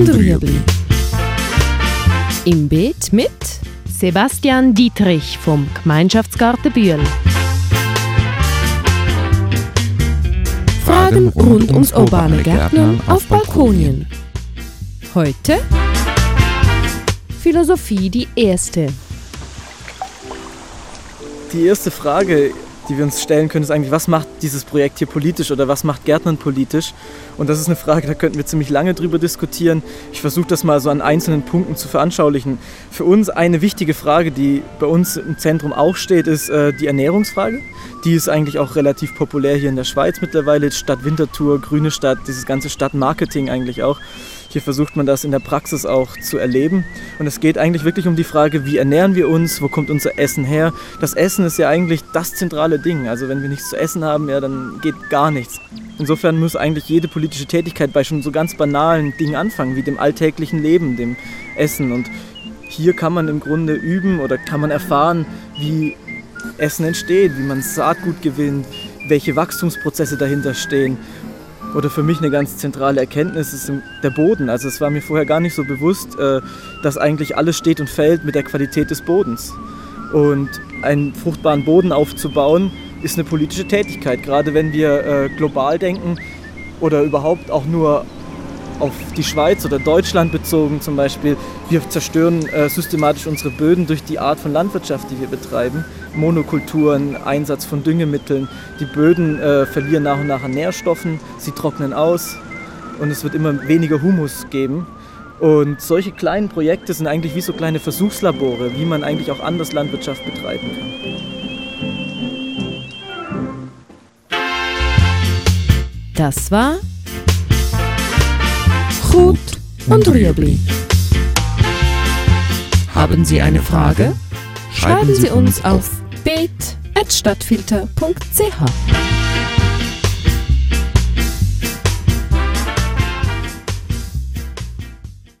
und Rüebli. Im Beet mit Sebastian Dietrich vom Gemeinschaftsgarten Bühl. Fragen rund ums urbane Gärtnern auf Balkonien. Heute Philosophie die erste. Die erste Frage, die wir uns stellen können, ist eigentlich, was macht dieses Projekt hier politisch oder was macht Gärtnern politisch? Und das ist eine Frage, da könnten wir ziemlich lange drüber diskutieren. Ich versuche das mal so an einzelnen Punkten zu veranschaulichen. Für uns eine wichtige Frage, die bei uns im Zentrum auch steht, ist äh, die Ernährungsfrage. Die ist eigentlich auch relativ populär hier in der Schweiz mittlerweile. Stadt Winterthur, Grüne Stadt, dieses ganze Stadtmarketing eigentlich auch. Hier versucht man das in der Praxis auch zu erleben. Und es geht eigentlich wirklich um die Frage, wie ernähren wir uns, wo kommt unser Essen her. Das Essen ist ja eigentlich das zentrale Ding. Also wenn wir nichts zu essen haben, ja, dann geht gar nichts. Insofern muss eigentlich jede politische Tätigkeit bei schon so ganz banalen Dingen anfangen, wie dem alltäglichen Leben, dem Essen. Und hier kann man im Grunde üben oder kann man erfahren, wie Essen entsteht, wie man Saatgut gewinnt, welche Wachstumsprozesse dahinter stehen oder für mich eine ganz zentrale Erkenntnis ist der Boden. Also es war mir vorher gar nicht so bewusst, äh, dass eigentlich alles steht und fällt mit der Qualität des Bodens. Und einen fruchtbaren Boden aufzubauen, ist eine politische Tätigkeit, gerade wenn wir äh, global denken oder überhaupt auch nur auf die Schweiz oder Deutschland bezogen zum Beispiel. Wir zerstören äh, systematisch unsere Böden durch die Art von Landwirtschaft, die wir betreiben. Monokulturen, Einsatz von Düngemitteln. Die Böden äh, verlieren nach und nach an Nährstoffen, sie trocknen aus und es wird immer weniger Humus geben. Und solche kleinen Projekte sind eigentlich wie so kleine Versuchslabore, wie man eigentlich auch anders Landwirtschaft betreiben kann. Das war Gut und Rüebli. Haben Sie eine Frage? Schreiben Sie uns auf beet.stadtfilter.ch.